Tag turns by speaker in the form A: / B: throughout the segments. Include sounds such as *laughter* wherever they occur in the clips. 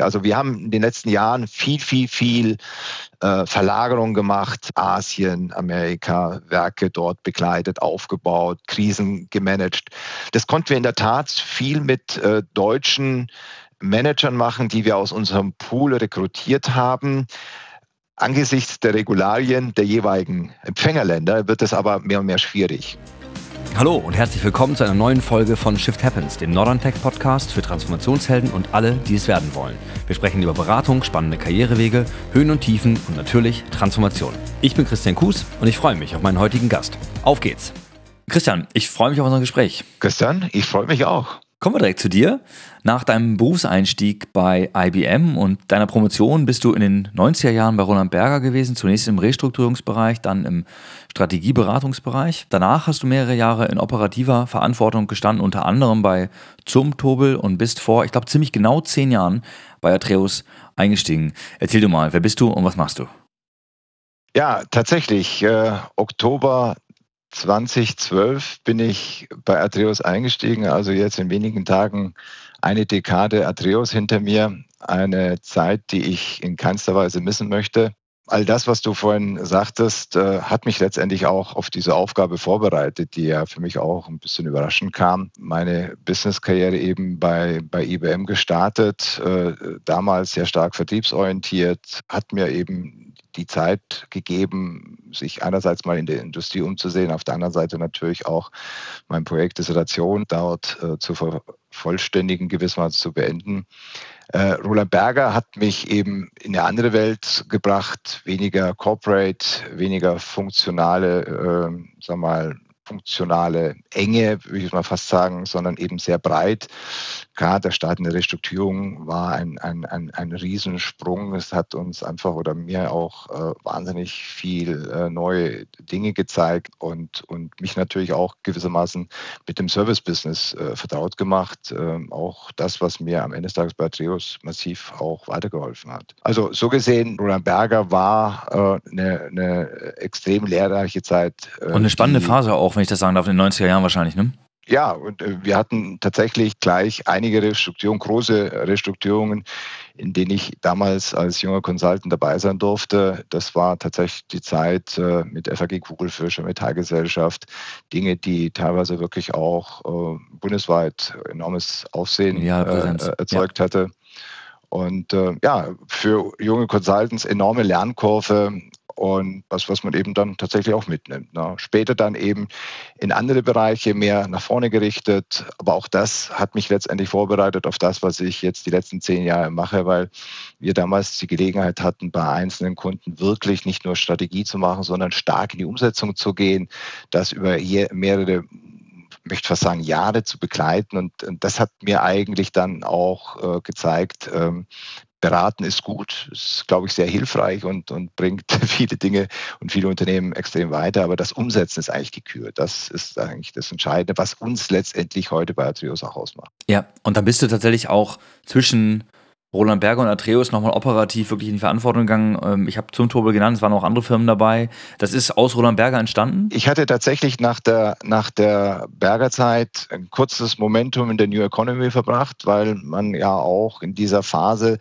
A: Also wir haben in den letzten Jahren viel, viel, viel äh, Verlagerung gemacht, Asien, Amerika, Werke dort begleitet, aufgebaut, Krisen gemanagt. Das konnten wir in der Tat viel mit äh, deutschen Managern machen, die wir aus unserem Pool rekrutiert haben. Angesichts der Regularien der jeweiligen Empfängerländer wird es aber mehr und mehr schwierig.
B: Hallo und herzlich willkommen zu einer neuen Folge von Shift Happens, dem Northern Tech Podcast für Transformationshelden und alle, die es werden wollen. Wir sprechen über Beratung, spannende Karrierewege, Höhen und Tiefen und natürlich Transformation. Ich bin Christian Kues und ich freue mich auf meinen heutigen Gast. Auf geht's! Christian, ich freue mich auf unser Gespräch.
A: Christian, ich freue mich auch.
B: Kommen wir direkt zu dir. Nach deinem Berufseinstieg bei IBM und deiner Promotion bist du in den 90er Jahren bei Roland Berger gewesen, zunächst im Restrukturierungsbereich, dann im Strategieberatungsbereich. Danach hast du mehrere Jahre in operativer Verantwortung gestanden, unter anderem bei Zumtobel und bist vor, ich glaube, ziemlich genau zehn Jahren bei Atreus eingestiegen. Erzähl du mal, wer bist du und was machst du?
A: Ja, tatsächlich. Äh, Oktober 2012 bin ich bei Atreus eingestiegen, also jetzt in wenigen Tagen eine Dekade Atreus hinter mir, eine Zeit, die ich in keinster Weise missen möchte. All das, was du vorhin sagtest, äh, hat mich letztendlich auch auf diese Aufgabe vorbereitet, die ja für mich auch ein bisschen überraschend kam. Meine Business-Karriere eben bei, bei IBM gestartet, äh, damals sehr stark vertriebsorientiert, hat mir eben die Zeit gegeben, sich einerseits mal in der Industrie umzusehen, auf der anderen Seite natürlich auch mein Projekt Dissertation dort äh, zu vervollständigen, gewissermaßen zu beenden. Äh, Roland Berger hat mich eben in eine andere Welt gebracht, weniger corporate, weniger funktionale, äh, sag mal, funktionale Enge, würde ich mal fast sagen, sondern eben sehr breit. Klar, der Start in der Restrukturierung war ein, ein, ein, ein Riesensprung. Es hat uns einfach oder mir auch äh, wahnsinnig viel äh, neue Dinge gezeigt und, und mich natürlich auch gewissermaßen mit dem Service-Business äh, vertraut gemacht. Ähm, auch das, was mir am Ende des Tages bei Treos massiv auch weitergeholfen hat. Also so gesehen, Roland Berger war äh, eine, eine extrem lehrreiche Zeit.
B: Äh, und eine spannende Phase auch, wenn ich das sagen darf, in den 90er Jahren wahrscheinlich, ne?
A: Ja, und äh, wir hatten tatsächlich gleich einige Restrukturierungen, große Restrukturierungen, in denen ich damals als junger Consultant dabei sein durfte. Das war tatsächlich die Zeit äh, mit FAG Kugelfischer, Metallgesellschaft, Dinge, die teilweise wirklich auch äh, bundesweit enormes Aufsehen ja, erzeugt ja. hatte. Und äh, ja, für junge Consultants enorme Lernkurve, und was, was man eben dann tatsächlich auch mitnimmt. Ne? Später dann eben in andere Bereiche mehr nach vorne gerichtet. Aber auch das hat mich letztendlich vorbereitet auf das, was ich jetzt die letzten zehn Jahre mache, weil wir damals die Gelegenheit hatten, bei einzelnen Kunden wirklich nicht nur Strategie zu machen, sondern stark in die Umsetzung zu gehen, das über mehrere möchte fast sagen, Jahre zu begleiten. Und, und das hat mir eigentlich dann auch äh, gezeigt, ähm, beraten ist gut, ist, glaube ich, sehr hilfreich und, und bringt *laughs* viele Dinge und viele Unternehmen extrem weiter. Aber das Umsetzen ist eigentlich die Kür. Das ist eigentlich das Entscheidende, was uns letztendlich heute bei Atrios auch ausmacht.
B: Ja, und dann bist du tatsächlich auch zwischen Roland Berger und Atreus nochmal operativ wirklich in die Verantwortung gegangen. Ähm, ich habe zum Tobel genannt, es waren auch andere Firmen dabei. Das ist aus Roland Berger entstanden?
A: Ich hatte tatsächlich nach der, nach der Berger Zeit ein kurzes Momentum in der New Economy verbracht, weil man ja auch in dieser Phase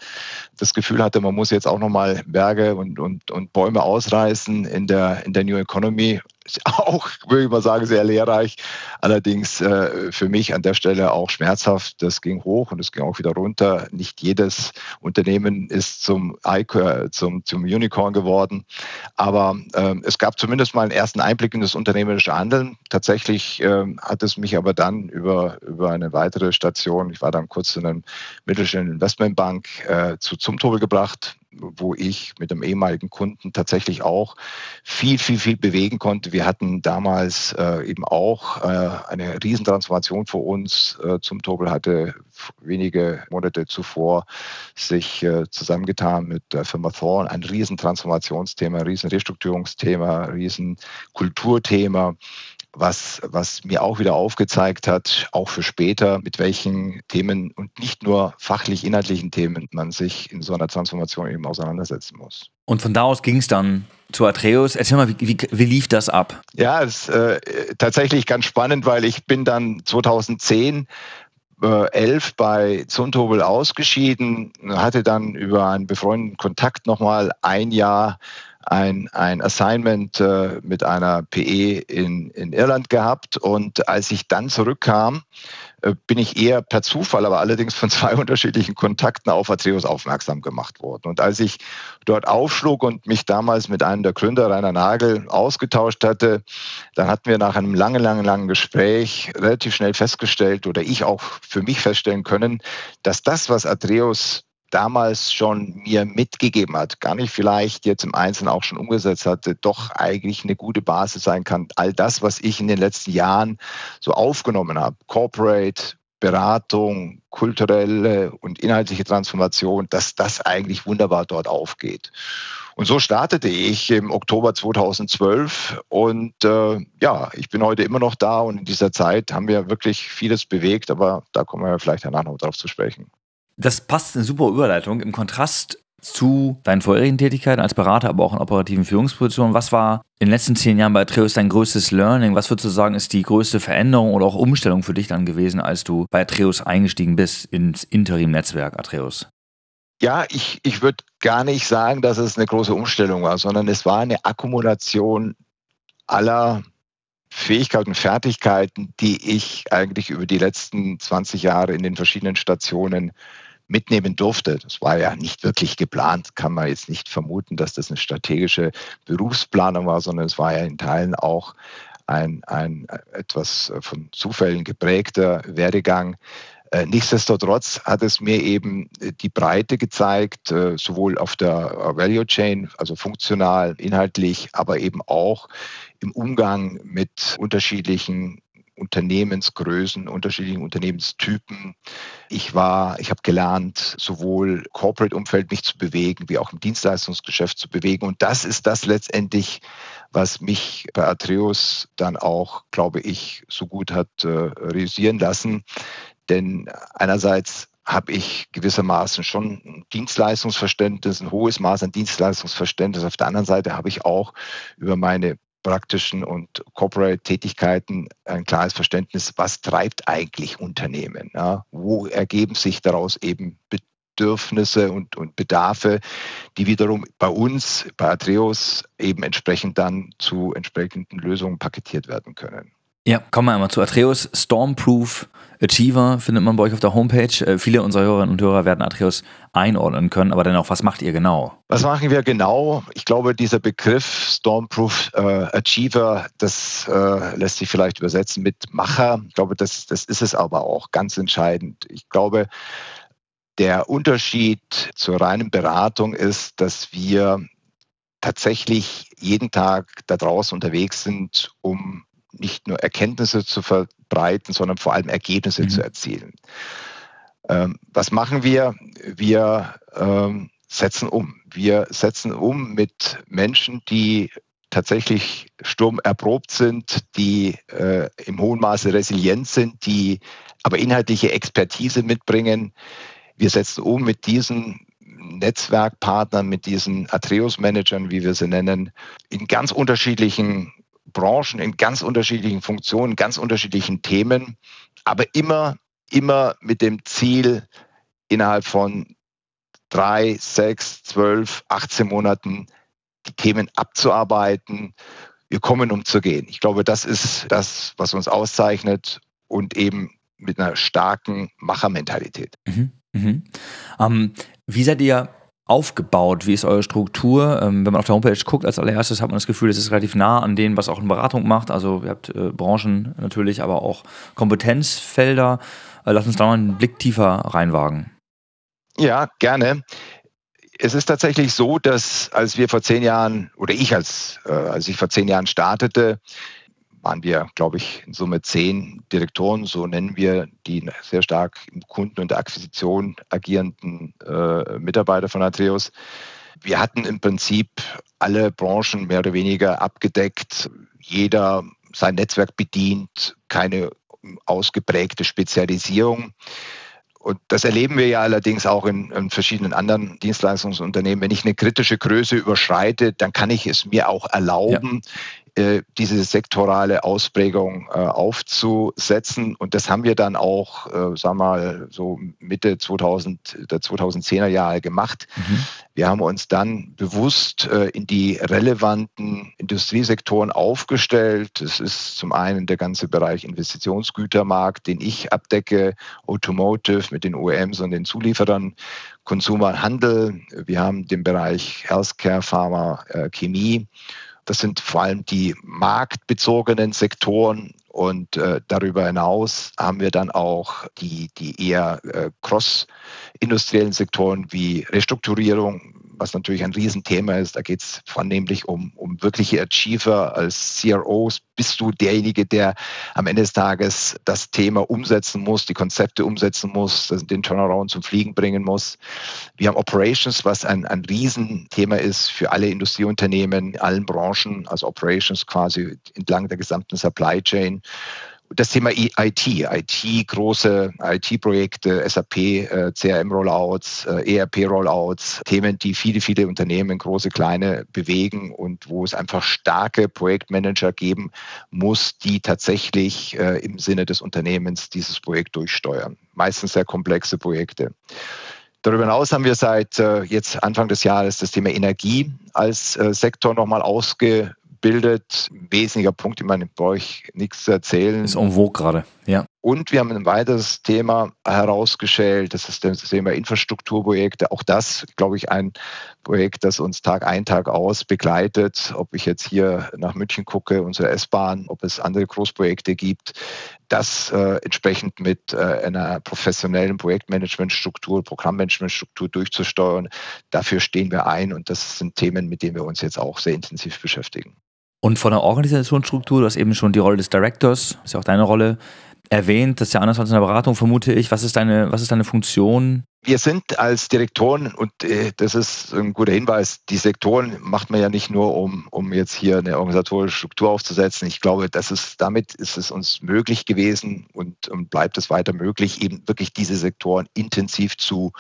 A: das Gefühl hatte, man muss jetzt auch nochmal Berge und, und, und Bäume ausreißen in der, in der New Economy *laughs* auch, würde ich mal sagen, sehr lehrreich. Allerdings äh, für mich an der Stelle auch schmerzhaft. Das ging hoch und es ging auch wieder runter. Nicht jedes Unternehmen ist zum, zum, zum Unicorn geworden. Aber äh, es gab zumindest mal einen ersten Einblick in das unternehmerische Handeln. Tatsächlich äh, hat es mich aber dann über, über eine weitere Station, ich war dann kurz in einer mittelständischen Investmentbank, äh, zu Zumtobel gebracht wo ich mit einem ehemaligen Kunden tatsächlich auch viel, viel, viel bewegen konnte. Wir hatten damals äh, eben auch äh, eine Riesentransformation vor uns. Äh, zum Tobel hatte wenige Monate zuvor sich äh, zusammengetan mit der Firma Thorn. Ein Riesentransformationsthema, ein Riesenrestrukturierungsthema, Riesenkulturthema was, was mir auch wieder aufgezeigt hat, auch für später, mit welchen Themen und nicht nur fachlich inhaltlichen Themen man sich in so einer Transformation eben auseinandersetzen muss.
B: Und von da aus ging es dann zu Atreus. Erzähl mal, wie, wie, wie lief das ab?
A: Ja, es ist äh, tatsächlich ganz spannend, weil ich bin dann 2010 2011 bei Zundhobel ausgeschieden, hatte dann über einen befreundeten Kontakt nochmal ein Jahr ein, ein Assignment äh, mit einer PE in, in Irland gehabt. Und als ich dann zurückkam, äh, bin ich eher per Zufall, aber allerdings von *laughs* zwei unterschiedlichen Kontakten auf Atreus aufmerksam gemacht worden. Und als ich dort aufschlug und mich damals mit einem der Gründer, Rainer Nagel, ausgetauscht hatte, dann hatten wir nach einem langen, langen, langen Gespräch relativ schnell festgestellt oder ich auch für mich feststellen können, dass das, was Atreus damals schon mir mitgegeben hat, gar nicht vielleicht jetzt im Einzelnen auch schon umgesetzt hatte, doch eigentlich eine gute Basis sein kann. All das, was ich in den letzten Jahren so aufgenommen habe, Corporate, Beratung, kulturelle und inhaltliche Transformation, dass das eigentlich wunderbar dort aufgeht. Und so startete ich im Oktober 2012 und äh, ja, ich bin heute immer noch da und in dieser Zeit haben wir wirklich vieles bewegt, aber da kommen wir vielleicht danach noch drauf zu sprechen.
B: Das passt eine super Überleitung im Kontrast zu deinen vorherigen Tätigkeiten als Berater, aber auch in operativen Führungspositionen. Was war in den letzten zehn Jahren bei Atreus dein größtes Learning? Was würdest du sagen, ist die größte Veränderung oder auch Umstellung für dich dann gewesen, als du bei Atreus eingestiegen bist ins Interim-Netzwerk Atreus?
A: Ja, ich, ich würde gar nicht sagen, dass es eine große Umstellung war, sondern es war eine Akkumulation aller Fähigkeiten, Fertigkeiten, die ich eigentlich über die letzten 20 Jahre in den verschiedenen Stationen mitnehmen durfte. Das war ja nicht wirklich geplant, kann man jetzt nicht vermuten, dass das eine strategische Berufsplanung war, sondern es war ja in Teilen auch ein, ein etwas von Zufällen geprägter Werdegang. Äh, nichtsdestotrotz hat es mir eben die Breite gezeigt, äh, sowohl auf der Value Chain, also funktional, inhaltlich, aber eben auch im Umgang mit unterschiedlichen Unternehmensgrößen, unterschiedlichen Unternehmenstypen. Ich war, ich habe gelernt, sowohl Corporate-Umfeld mich zu bewegen, wie auch im Dienstleistungsgeschäft zu bewegen. Und das ist das letztendlich, was mich bei Atreus dann auch, glaube ich, so gut hat äh, realisieren lassen. Denn einerseits habe ich gewissermaßen schon ein Dienstleistungsverständnis, ein hohes Maß an Dienstleistungsverständnis. Auf der anderen Seite habe ich auch über meine praktischen und Corporate-Tätigkeiten ein klares Verständnis, was treibt eigentlich Unternehmen? Ja? Wo ergeben sich daraus eben Bedürfnisse und, und Bedarfe, die wiederum bei uns, bei Atreus, eben entsprechend dann zu entsprechenden Lösungen paketiert werden können.
B: Ja, kommen wir einmal zu Atreus. Stormproof Achiever findet man bei euch auf der Homepage. Äh, viele unserer Hörerinnen und Hörer werden Atreus einordnen können, aber dennoch, was macht ihr genau?
A: Was machen wir genau? Ich glaube, dieser Begriff Stormproof äh, Achiever, das äh, lässt sich vielleicht übersetzen mit Macher. Ich glaube, das, das ist es aber auch ganz entscheidend. Ich glaube, der Unterschied zur reinen Beratung ist, dass wir tatsächlich jeden Tag da draußen unterwegs sind, um nicht nur Erkenntnisse zu verbreiten, sondern vor allem Ergebnisse mhm. zu erzielen. Ähm, was machen wir? Wir ähm, setzen um. Wir setzen um mit Menschen, die tatsächlich sturmerprobt sind, die äh, im hohen Maße resilient sind, die aber inhaltliche Expertise mitbringen. Wir setzen um mit diesen Netzwerkpartnern, mit diesen Atreus-Managern, wie wir sie nennen, in ganz unterschiedlichen Branchen, in ganz unterschiedlichen Funktionen, ganz unterschiedlichen Themen, aber immer, immer mit dem Ziel, innerhalb von drei, sechs, zwölf, 18 Monaten die Themen abzuarbeiten. Wir kommen, um zu gehen. Ich glaube, das ist das, was uns auszeichnet und eben mit einer starken Machermentalität. Mhm,
B: mhm. Ähm, wie seid ihr aufgebaut? Wie ist eure Struktur? Ähm, wenn man auf der Homepage guckt, als allererstes hat man das Gefühl, es ist relativ nah an dem, was auch eine Beratung macht. Also ihr habt äh, Branchen natürlich, aber auch Kompetenzfelder. Äh, lass uns da mal einen Blick tiefer reinwagen.
A: Ja, gerne. Es ist tatsächlich so, dass als wir vor zehn Jahren oder ich als, äh, als ich vor zehn Jahren startete, waren wir, glaube ich, in Summe zehn Direktoren, so nennen wir die sehr stark im Kunden- und Akquisition agierenden äh, Mitarbeiter von Atreus. Wir hatten im Prinzip alle Branchen mehr oder weniger abgedeckt, jeder sein Netzwerk bedient, keine ausgeprägte Spezialisierung. und das erleben wir ja allerdings auch in, in, verschiedenen anderen Dienstleistungsunternehmen. Wenn ich eine kritische Größe überschreite, dann kann ich es mir auch erlauben, ja. Äh, diese sektorale Ausprägung äh, aufzusetzen. Und das haben wir dann auch, äh, sagen wir mal, so Mitte 2000, der 2010er Jahre gemacht. Mhm. Wir haben uns dann bewusst in die relevanten Industriesektoren aufgestellt. Das ist zum einen der ganze Bereich Investitionsgütermarkt, den ich abdecke, Automotive mit den OEMs und den Zulieferern, Consumer Handel. Wir haben den Bereich Healthcare, Pharma, Chemie das sind vor allem die marktbezogenen Sektoren. Und äh, darüber hinaus haben wir dann auch die, die eher äh, cross-industriellen Sektoren wie Restrukturierung, was natürlich ein Riesenthema ist. Da geht es vornehmlich um, um wirkliche Achiever. Als CROs bist du derjenige, der am Ende des Tages das Thema umsetzen muss, die Konzepte umsetzen muss, den Turnaround zum Fliegen bringen muss. Wir haben Operations, was ein, ein Riesenthema ist für alle Industrieunternehmen in allen Branchen, also Operations quasi entlang der gesamten Supply Chain das Thema IT, IT, große IT-Projekte, SAP, äh, CRM-Rollouts, äh, ERP-Rollouts, Themen, die viele, viele Unternehmen, große, kleine, bewegen und wo es einfach starke Projektmanager geben muss, die tatsächlich äh, im Sinne des Unternehmens dieses Projekt durchsteuern. Meistens sehr komplexe Projekte. Darüber hinaus haben wir seit jetzt Anfang des Jahres das Thema Energie als Sektor nochmal ausge bildet. Wesentlicher Punkt, ich meine, brauche ich nichts zu erzählen.
B: Ist en vogue gerade, ja.
A: Und wir haben ein weiteres Thema herausgestellt, das ist das Thema Infrastrukturprojekte. Auch das, glaube ich, ein Projekt, das uns Tag ein, Tag aus begleitet. Ob ich jetzt hier nach München gucke, unsere S-Bahn, ob es andere Großprojekte gibt, das äh, entsprechend mit äh, einer professionellen Projektmanagementstruktur, Programmmanagementstruktur durchzusteuern. Dafür stehen wir ein und das sind Themen, mit denen wir uns jetzt auch sehr intensiv beschäftigen.
B: Und von der Organisationsstruktur, du hast eben schon die Rolle des Directors, ist ja auch deine Rolle, erwähnt. Das ist ja anders als in der Beratung, vermute ich. Was ist deine, was ist deine Funktion?
A: Wir sind als Direktoren, und äh, das ist ein guter Hinweis, die Sektoren macht man ja nicht nur, um, um jetzt hier eine organisatorische Struktur aufzusetzen. Ich glaube, das ist, damit ist es uns möglich gewesen und, und bleibt es weiter möglich, eben wirklich diese Sektoren intensiv zu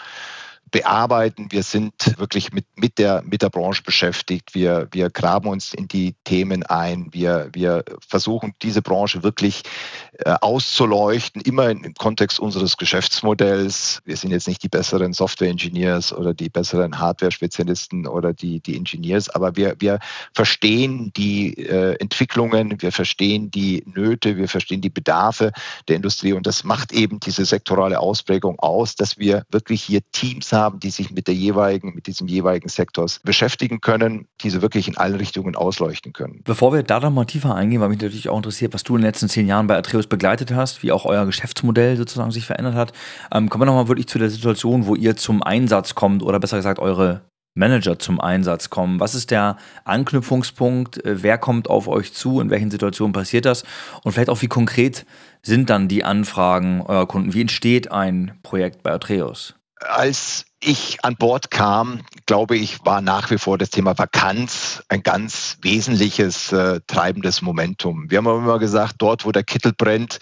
A: bearbeiten. Wir sind wirklich mit, mit, der, mit der Branche beschäftigt. Wir, wir graben uns in die Themen ein. Wir, wir versuchen, diese Branche wirklich äh, auszuleuchten, immer im Kontext unseres Geschäftsmodells. Wir sind jetzt nicht die besseren Software-Engineers oder die besseren Hardware-Spezialisten oder die, die Engineers, aber wir, wir verstehen die äh, Entwicklungen, wir verstehen die Nöte, wir verstehen die Bedarfe der Industrie und das macht eben diese sektorale Ausprägung aus, dass wir wirklich hier Teams haben, die sich mit der jeweiligen, mit diesem jeweiligen Sektors beschäftigen können, diese wirklich in alle Richtungen ausleuchten können.
B: Bevor wir da noch mal tiefer eingehen, weil mich natürlich auch interessiert, was du in den letzten zehn Jahren bei Atreus begleitet hast, wie auch euer Geschäftsmodell sozusagen sich verändert hat, ähm, kommen wir noch mal wirklich zu der Situation, wo ihr zum Einsatz kommt oder besser gesagt eure Manager zum Einsatz kommen? Was ist der Anknüpfungspunkt? Äh, wer kommt auf euch zu? In welchen Situationen passiert das? Und vielleicht auch, wie konkret sind dann die Anfragen eurer Kunden? Wie entsteht ein Projekt bei Atreus?
A: Als ich an Bord kam, glaube ich, war nach wie vor das Thema Vakanz ein ganz wesentliches äh, treibendes Momentum. Wir haben immer gesagt, dort, wo der Kittel brennt,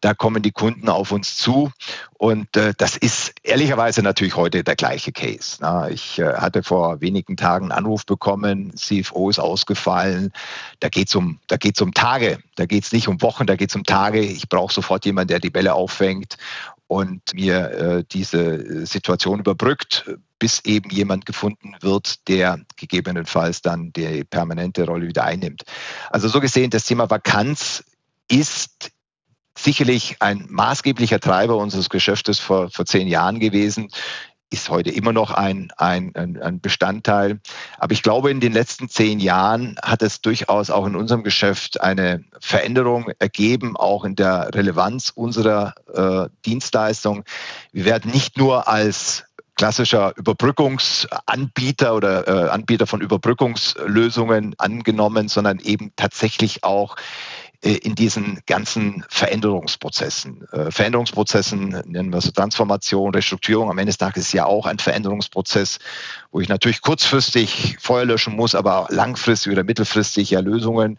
A: da kommen die Kunden auf uns zu. Und äh, das ist ehrlicherweise natürlich heute der gleiche Case. Na, ich äh, hatte vor wenigen Tagen einen Anruf bekommen, CFO ist ausgefallen. Da geht es um, um Tage, da geht es nicht um Wochen, da geht es um Tage. Ich brauche sofort jemanden, der die Bälle auffängt und mir äh, diese Situation überbrückt, bis eben jemand gefunden wird, der gegebenenfalls dann die permanente Rolle wieder einnimmt. Also so gesehen, das Thema Vakanz ist sicherlich ein maßgeblicher Treiber unseres Geschäftes vor, vor zehn Jahren gewesen ist heute immer noch ein, ein, ein, Bestandteil. Aber ich glaube, in den letzten zehn Jahren hat es durchaus auch in unserem Geschäft eine Veränderung ergeben, auch in der Relevanz unserer äh, Dienstleistung. Wir werden nicht nur als klassischer Überbrückungsanbieter oder äh, Anbieter von Überbrückungslösungen angenommen, sondern eben tatsächlich auch in diesen ganzen Veränderungsprozessen. Äh, Veränderungsprozessen nennen wir so Transformation, Restrukturierung. Am Ende des Tages ist ja auch ein Veränderungsprozess, wo ich natürlich kurzfristig Feuer löschen muss, aber langfristig oder mittelfristig ja Lösungen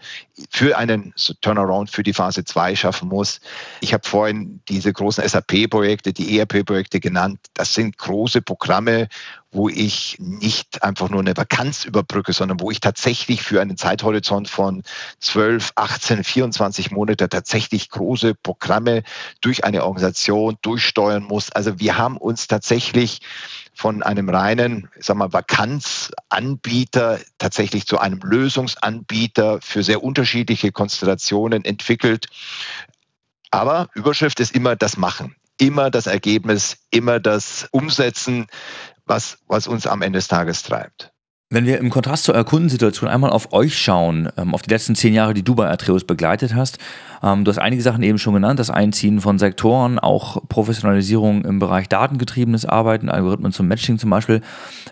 A: für einen Turnaround für die Phase 2 schaffen muss. Ich habe vorhin diese großen SAP-Projekte, die ERP-Projekte genannt. Das sind große Programme, wo ich nicht einfach nur eine Vakanz überbrücke, sondern wo ich tatsächlich für einen Zeithorizont von 12, 18, 24 Monate tatsächlich große Programme durch eine Organisation durchsteuern muss. Also wir haben uns tatsächlich von einem reinen, sagen wir, Vakanzanbieter tatsächlich zu einem Lösungsanbieter für sehr unterschiedliche Konstellationen entwickelt. Aber Überschrift ist immer das Machen, immer das Ergebnis, immer das Umsetzen, was, was uns am Ende des Tages treibt.
B: Wenn wir im Kontrast zur Kundensituation einmal auf euch schauen, ähm, auf die letzten zehn Jahre, die du bei Atreus begleitet hast, ähm, du hast einige Sachen eben schon genannt, das Einziehen von Sektoren, auch Professionalisierung im Bereich datengetriebenes Arbeiten, Algorithmen zum Matching zum Beispiel.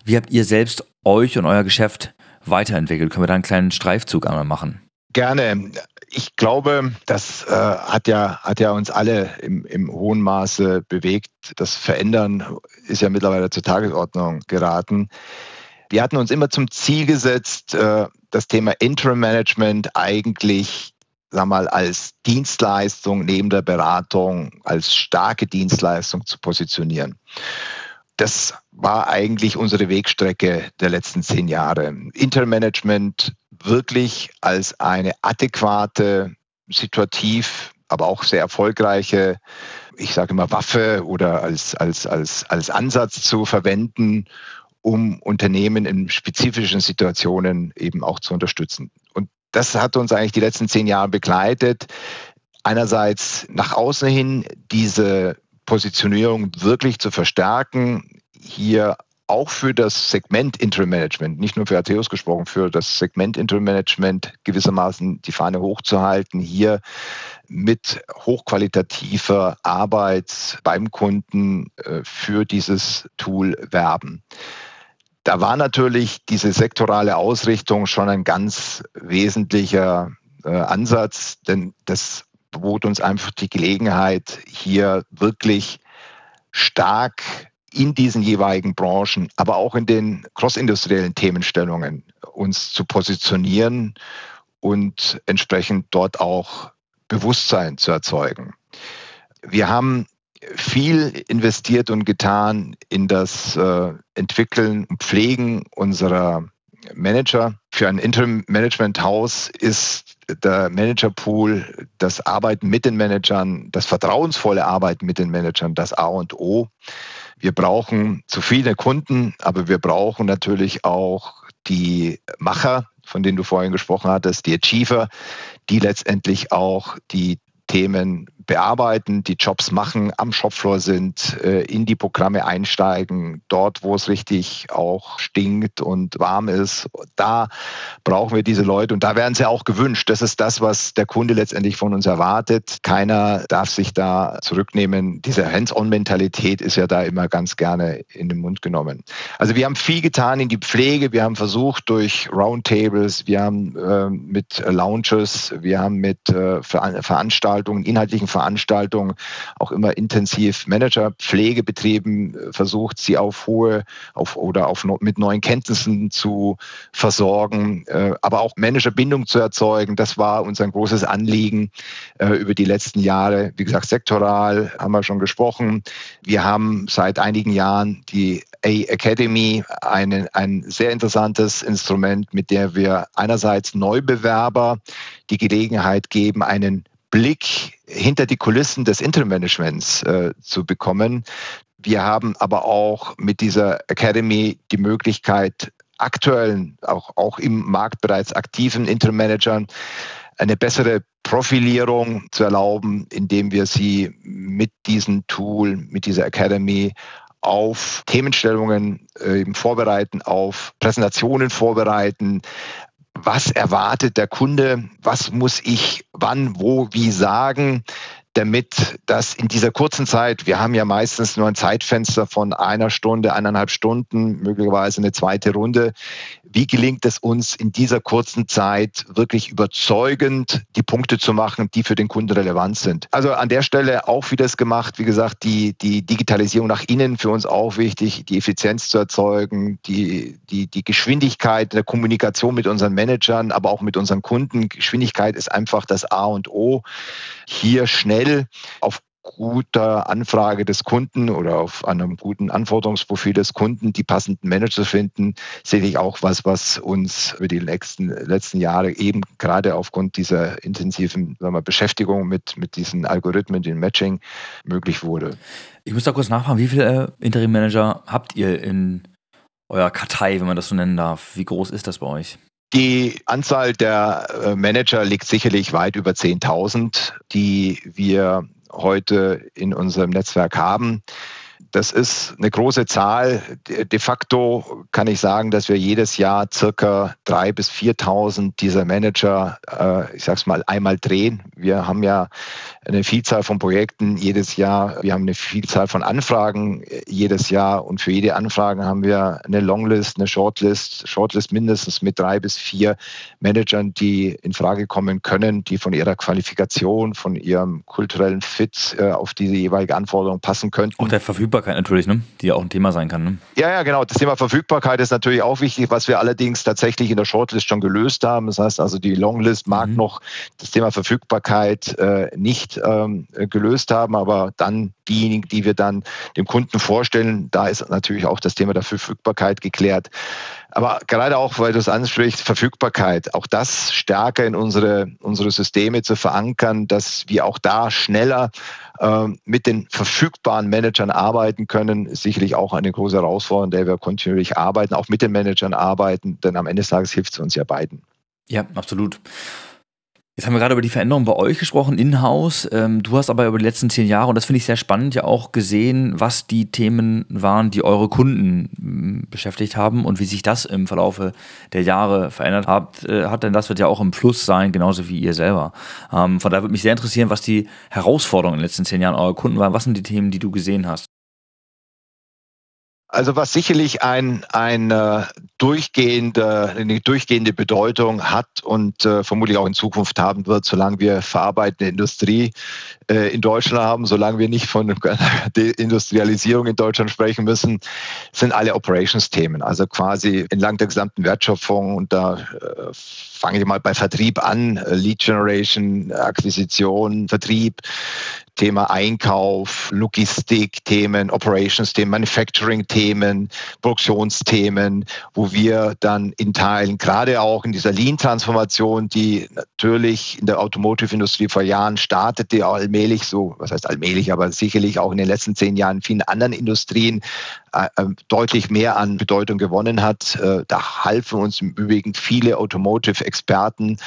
B: Wie habt ihr selbst euch und euer Geschäft weiterentwickelt? Können wir da einen kleinen Streifzug einmal machen?
A: Gerne. Ich glaube, das äh, hat, ja, hat ja uns alle im, im hohen Maße bewegt. Das Verändern ist ja mittlerweile zur Tagesordnung geraten. Wir hatten uns immer zum Ziel gesetzt, äh, das Thema Interim Management eigentlich sag mal, als Dienstleistung neben der Beratung, als starke Dienstleistung zu positionieren. Das war eigentlich unsere Wegstrecke der letzten zehn Jahre. Intermanagement wirklich als eine adäquate, situativ, aber auch sehr erfolgreiche, ich sage immer Waffe oder als, als, als, als Ansatz zu verwenden, um Unternehmen in spezifischen Situationen eben auch zu unterstützen. Und das hat uns eigentlich die letzten zehn Jahre begleitet. Einerseits nach außen hin diese Positionierung wirklich zu verstärken, hier auch für das Segment Interim Management, nicht nur für Atheos gesprochen, für das Segment Interim Management gewissermaßen die Fahne hochzuhalten, hier mit hochqualitativer Arbeit beim Kunden äh, für dieses Tool werben. Da war natürlich diese sektorale Ausrichtung schon ein ganz wesentlicher äh, Ansatz, denn das bot uns einfach die Gelegenheit, hier wirklich stark in diesen jeweiligen Branchen, aber auch in den crossindustriellen Themenstellungen uns zu positionieren und entsprechend dort auch Bewusstsein zu erzeugen. Wir haben viel investiert und getan in das äh, Entwickeln und Pflegen unserer Manager. Für ein Interim-Management-Haus ist der Managerpool, das Arbeiten mit den Managern, das vertrauensvolle Arbeiten mit den Managern das A und O. Wir brauchen zufriedene Kunden, aber wir brauchen natürlich auch die Macher, von denen du vorhin gesprochen hattest, die Achiever, die letztendlich auch die Themen bearbeiten, die Jobs machen, am Shopfloor sind, äh, in die Programme einsteigen, dort, wo es richtig auch stinkt und warm ist. Da brauchen wir diese Leute und da werden sie auch gewünscht. Das ist das, was der Kunde letztendlich von uns erwartet. Keiner darf sich da zurücknehmen. Diese Hands-on-Mentalität ist ja da immer ganz gerne in den Mund genommen. Also wir haben viel getan in die Pflege. Wir haben versucht durch Roundtables, wir haben äh, mit Lounges, wir haben mit äh, Veranstaltungen, inhaltlichen Veranstaltungen auch immer intensiv Managerpflege betrieben, versucht, sie auf hohe auf, oder auf, mit neuen Kenntnissen zu versorgen, äh, aber auch Managerbindung zu erzeugen. Das war uns ein großes Anliegen äh, über die letzten Jahre. Wie gesagt, sektoral haben wir schon gesprochen. Wir haben seit einigen Jahren die A Academy, eine, ein sehr interessantes Instrument, mit der wir einerseits Neubewerber die Gelegenheit geben, einen Blick hinter die Kulissen des Intermanagements äh, zu bekommen. Wir haben aber auch mit dieser Academy die Möglichkeit, aktuellen, auch, auch im Markt bereits aktiven Intermanagern eine bessere Profilierung zu erlauben, indem wir sie mit diesem Tool, mit dieser Academy auf Themenstellungen äh, vorbereiten, auf Präsentationen vorbereiten, was erwartet der Kunde, was muss ich wann, wo, wie sagen, damit das in dieser kurzen Zeit, wir haben ja meistens nur ein Zeitfenster von einer Stunde, eineinhalb Stunden, möglicherweise eine zweite Runde. Wie gelingt es uns in dieser kurzen Zeit wirklich überzeugend die Punkte zu machen, die für den Kunden relevant sind? Also an der Stelle auch wieder das gemacht. Wie gesagt, die, die Digitalisierung nach innen für uns auch wichtig, die Effizienz zu erzeugen, die, die, die Geschwindigkeit der Kommunikation mit unseren Managern, aber auch mit unseren Kunden. Geschwindigkeit ist einfach das A und O. Hier schnell auf guter Anfrage des Kunden oder auf einem guten Anforderungsprofil des Kunden die passenden Manager finden, sehe ich auch was, was uns über die letzten, letzten Jahre eben gerade aufgrund dieser intensiven wir, Beschäftigung mit, mit diesen Algorithmen, dem Matching, möglich wurde.
B: Ich muss da kurz nachfragen, wie viele äh, Interim-Manager habt ihr in eurer Kartei, wenn man das so nennen darf? Wie groß ist das bei euch?
A: Die Anzahl der äh, Manager liegt sicherlich weit über 10.000, die wir heute in unserem Netzwerk haben. Das ist eine große Zahl. De facto kann ich sagen, dass wir jedes Jahr circa 3.000 bis 4.000 dieser Manager, äh, ich sag's mal, einmal drehen. Wir haben ja eine Vielzahl von Projekten jedes Jahr. Wir haben eine Vielzahl von Anfragen äh, jedes Jahr und für jede Anfrage haben wir eine Longlist, eine Shortlist, Shortlist mindestens mit drei bis vier Managern, die in Frage kommen können, die von ihrer Qualifikation, von ihrem kulturellen Fit äh, auf diese jeweilige Anforderung passen könnten.
B: Und der Verfügbarkeit natürlich, ne? die ja auch ein Thema sein kann. Ne?
A: Ja, ja, genau. Das Thema Verfügbarkeit ist natürlich auch wichtig, was wir allerdings tatsächlich in der Shortlist schon gelöst haben. Das heißt also, die Longlist mag mhm. noch das Thema Verfügbarkeit äh, nicht ähm, gelöst haben, aber dann diejenigen, die wir dann dem Kunden vorstellen, da ist natürlich auch das Thema der Verfügbarkeit geklärt. Aber gerade auch, weil du es ansprichst, Verfügbarkeit, auch das stärker in unsere, unsere Systeme zu verankern, dass wir auch da schneller äh, mit den verfügbaren Managern arbeiten können, ist sicherlich auch eine große Herausforderung, der wir kontinuierlich arbeiten, auch mit den Managern arbeiten, denn am Ende des Tages hilft es uns ja beiden.
B: Ja, absolut. Jetzt haben wir gerade über die Veränderung bei euch gesprochen, in-house. Ähm, du hast aber über die letzten zehn Jahre, und das finde ich sehr spannend, ja auch gesehen, was die Themen waren, die eure Kunden mm, beschäftigt haben und wie sich das im Verlaufe der Jahre verändert hat. Äh, hat denn das wird ja auch im Fluss sein, genauso wie ihr selber. Ähm, von daher würde mich sehr interessieren, was die Herausforderungen in den letzten zehn Jahren eurer Kunden waren. Was sind die Themen, die du gesehen hast?
A: Also was sicherlich ein, ein äh, durchgehende, eine durchgehende Bedeutung hat und äh, vermutlich auch in Zukunft haben wird, solange wir verarbeitende Industrie äh, in Deutschland haben, solange wir nicht von *laughs* Industrialisierung in Deutschland sprechen müssen, sind alle Operations-Themen. Also quasi entlang der gesamten Wertschöpfung und da äh, fange ich mal bei Vertrieb an, äh, Lead Generation, Akquisition, Vertrieb, Thema Einkauf, Logistik-Themen, Operations-Themen, Manufacturing-Themen, Produktionsthemen, wo wir dann in Teilen, gerade auch in dieser Lean-Transformation, die natürlich in der Automotive-Industrie vor Jahren startete, allmählich so, was heißt allmählich, aber sicherlich auch in den letzten zehn Jahren in vielen anderen Industrien äh, äh, deutlich mehr an Bedeutung gewonnen hat. Äh, da halfen uns im Übrigen viele Automotive-Experten,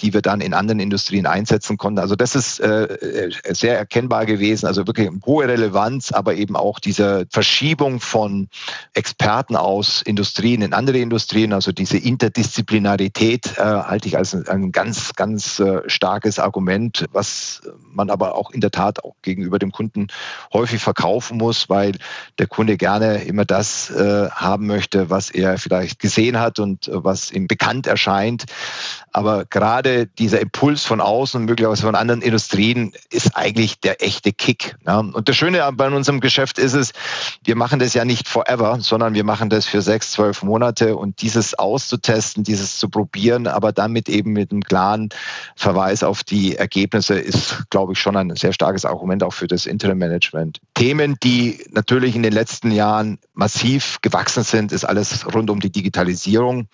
A: die wir dann in anderen Industrien einsetzen konnten. Also das ist sehr erkennbar gewesen, also wirklich hohe Relevanz, aber eben auch diese Verschiebung von Experten aus Industrien in andere Industrien, also diese Interdisziplinarität halte ich als ein ganz, ganz starkes Argument, was man aber auch in der Tat auch gegenüber dem Kunden häufig verkaufen muss, weil der Kunde gerne immer das äh, haben möchte, was er vielleicht gesehen hat und äh, was ihm bekannt erscheint. Aber gerade dieser Impuls von außen, möglicherweise von anderen Industrien, ist eigentlich der echte Kick. Ja. Und das Schöne bei unserem Geschäft ist es, wir machen das ja nicht forever, sondern wir machen das für sechs, zwölf Monate und dieses auszutesten, dieses zu probieren, aber damit eben mit einem klaren Verweis auf die Ergebnisse ist, glaube ich, schon ein sehr starkes Argument auch für das Interim Management. Themen, die natürlich in den letzten Jahren massiv gewachsen sind, ist alles rund um die Digitalisierung.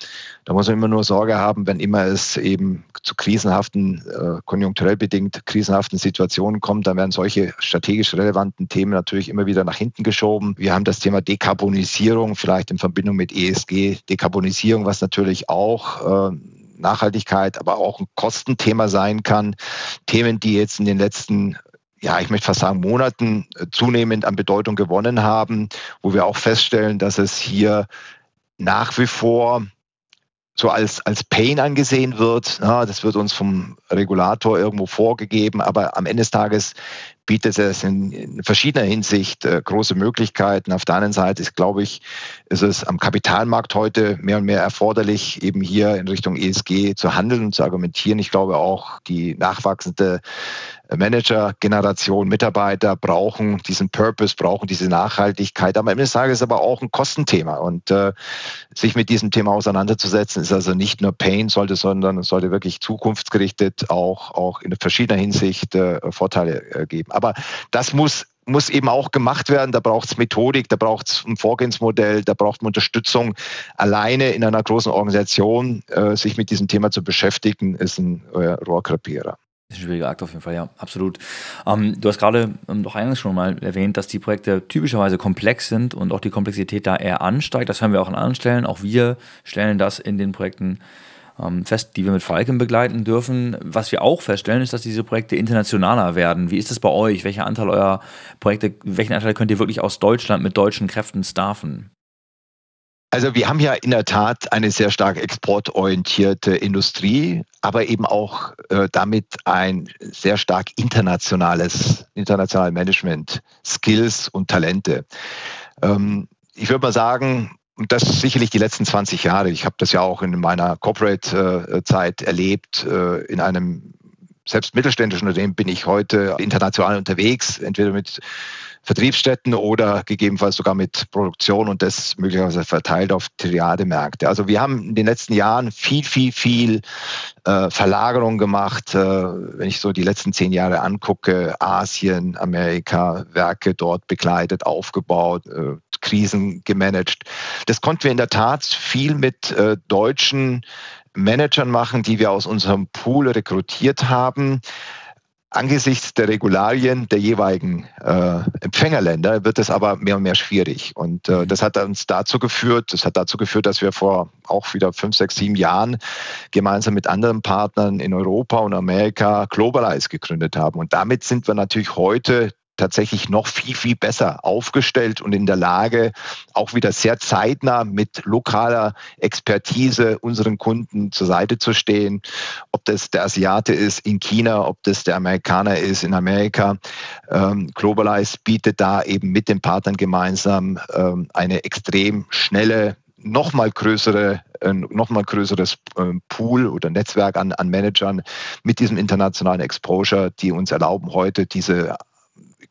A: Da muss man immer nur Sorge haben, wenn immer es eben zu krisenhaften, äh, konjunkturell bedingt krisenhaften Situationen kommt, dann werden solche strategisch relevanten Themen natürlich immer wieder nach hinten geschoben. Wir haben das Thema Dekarbonisierung, vielleicht in Verbindung mit ESG, Dekarbonisierung, was natürlich auch äh, Nachhaltigkeit, aber auch ein Kostenthema sein kann. Themen, die jetzt in den letzten ja, ich möchte fast sagen, Monaten äh, zunehmend an Bedeutung gewonnen haben, wo wir auch feststellen, dass es hier nach wie vor so als, als Pain angesehen wird. Ja, das wird uns vom Regulator irgendwo vorgegeben, aber am Ende des Tages bietet es in, in verschiedener Hinsicht äh, große Möglichkeiten. Auf der anderen Seite ist, glaube ich, ist es am Kapitalmarkt heute mehr und mehr erforderlich, eben hier in Richtung ESG zu handeln und zu argumentieren. Ich glaube auch, die nachwachsende Manager-Generation, Mitarbeiter brauchen diesen Purpose, brauchen diese Nachhaltigkeit. Am Ende des Tages ist aber auch ein Kostenthema. Und äh, sich mit diesem Thema auseinanderzusetzen, ist also nicht nur Pain, sollte, sondern sollte wirklich zukunftsgerichtet auch, auch in verschiedener Hinsicht äh, Vorteile äh, geben. Aber das muss muss eben auch gemacht werden. Da braucht es Methodik, da braucht es ein Vorgehensmodell, da braucht man Unterstützung. Alleine in einer großen Organisation äh, sich mit diesem Thema zu beschäftigen, ist ein äh, Rohrkrepierer.
B: Das ein schwieriger Akt auf jeden Fall, ja, absolut. Ähm, du hast gerade ähm, doch eingangs schon mal erwähnt, dass die Projekte typischerweise komplex sind und auch die Komplexität da eher ansteigt. Das hören wir auch an anderen Stellen. Auch wir stellen das in den Projekten ähm, fest, die wir mit Falken begleiten dürfen. Was wir auch feststellen, ist, dass diese Projekte internationaler werden. Wie ist es bei euch? Welcher Anteil eurer Projekte, welchen Anteil könnt ihr wirklich aus Deutschland mit deutschen Kräften staffen?
A: Also wir haben ja in der Tat eine sehr stark exportorientierte Industrie, aber eben auch äh, damit ein sehr stark internationales, internationales Management, Skills und Talente. Ähm, ich würde mal sagen, und das ist sicherlich die letzten 20 Jahre. Ich habe das ja auch in meiner Corporate-Zeit äh, erlebt. Äh, in einem selbst mittelständischen Unternehmen bin ich heute international unterwegs, entweder mit Vertriebsstätten oder gegebenenfalls sogar mit Produktion und das möglicherweise verteilt auf Triademärkte. Also wir haben in den letzten Jahren viel, viel, viel äh, Verlagerung gemacht. Äh, wenn ich so die letzten zehn Jahre angucke, Asien, Amerika, Werke dort begleitet, aufgebaut, äh, Krisen gemanagt. Das konnten wir in der Tat viel mit äh, deutschen Managern machen, die wir aus unserem Pool rekrutiert haben. Angesichts der Regularien der jeweiligen äh, Empfängerländer wird es aber mehr und mehr schwierig. Und äh, mhm. das hat uns dazu geführt, das hat dazu geführt, dass wir vor auch wieder fünf, sechs, sieben Jahren gemeinsam mit anderen Partnern in Europa und Amerika Globalize gegründet haben. Und damit sind wir natürlich heute tatsächlich noch viel, viel besser aufgestellt und in der Lage, auch wieder sehr zeitnah mit lokaler Expertise unseren Kunden zur Seite zu stehen. Ob das der Asiate ist in China, ob das der Amerikaner ist in Amerika. Ähm, Globalize bietet da eben mit den Partnern gemeinsam ähm, eine extrem schnelle noch mal größere, noch mal größeres ähm, Pool oder Netzwerk an, an Managern mit diesem internationalen Exposure, die uns erlauben, heute diese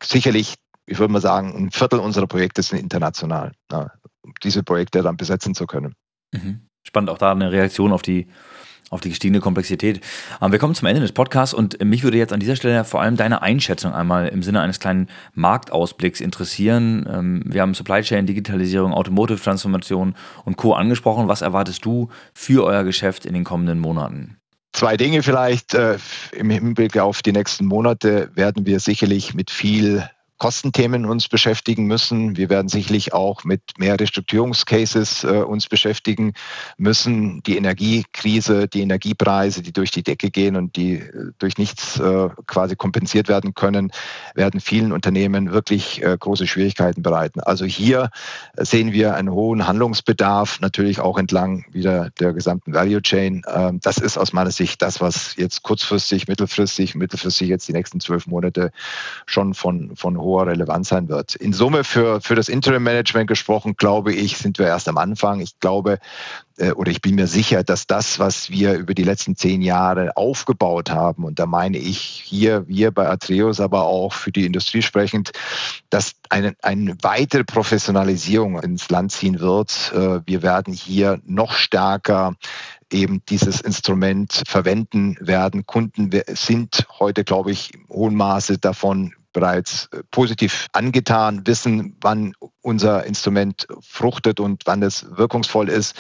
A: sicherlich, ich würde mal sagen, ein Viertel unserer Projekte sind international, ja, um diese Projekte dann besetzen zu können.
B: Mhm. Spannend auch da eine Reaktion auf die, auf die gestiegene Komplexität. Aber wir kommen zum Ende des Podcasts und mich würde jetzt an dieser Stelle vor allem deine Einschätzung einmal im Sinne eines kleinen Marktausblicks interessieren. Ähm, wir haben Supply Chain, Digitalisierung, Automotive Transformation und Co. angesprochen. Was erwartest du für euer Geschäft in den kommenden Monaten?
A: Zwei Dinge vielleicht. Äh, Im Hinblick auf die nächsten Monate werden wir sicherlich mit viel Kostenthemen uns beschäftigen müssen. Wir werden sicherlich auch mit mehr Restrukturierungscases äh, uns beschäftigen müssen. Die Energiekrise, die Energiepreise, die durch die Decke gehen und die äh, durch nichts äh, quasi kompensiert werden können, werden vielen Unternehmen wirklich äh, große Schwierigkeiten bereiten. Also hier sehen wir einen hohen Handlungsbedarf, natürlich auch entlang wieder der gesamten Value Chain. Ähm, das ist aus meiner Sicht das, was jetzt kurzfristig, mittelfristig, mittelfristig jetzt die nächsten zwölf Monate schon von, von hoher hoher Relevanz sein wird. In Summe für, für das Interim-Management gesprochen, glaube ich, sind wir erst am Anfang. Ich glaube, äh, oder ich bin mir sicher, dass das, was wir über die letzten zehn Jahre aufgebaut haben, und da meine ich hier, wir bei Atreus, aber auch für die Industrie sprechend, dass eine, eine weitere Professionalisierung ins Land ziehen wird. Äh, wir werden hier noch stärker eben dieses Instrument verwenden werden. Kunden sind heute, glaube ich, im hohen Maße davon bereits äh, positiv angetan, wissen, wann unser Instrument fruchtet und wann es wirkungsvoll ist.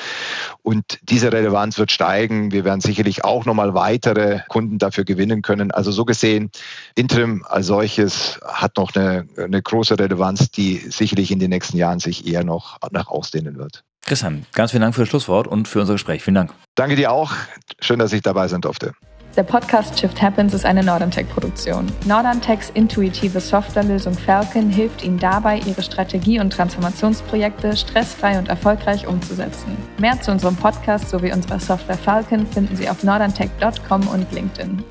A: Und diese Relevanz wird steigen. Wir werden sicherlich auch nochmal weitere Kunden dafür gewinnen können. Also so gesehen, Interim als solches hat noch eine, eine große Relevanz, die sicherlich in den nächsten Jahren sich eher noch nach ausdehnen wird.
B: Christian, ganz vielen Dank für das Schlusswort und für unser Gespräch. Vielen Dank.
A: Danke dir auch. Schön, dass ich dabei sein durfte.
C: Der Podcast Shift Happens ist eine Norderntech-Produktion. Norderntechs intuitive Softwarelösung Falcon hilft Ihnen dabei, Ihre Strategie- und Transformationsprojekte stressfrei und erfolgreich umzusetzen. Mehr zu unserem Podcast sowie unserer Software Falcon finden Sie auf norderntech.com und LinkedIn.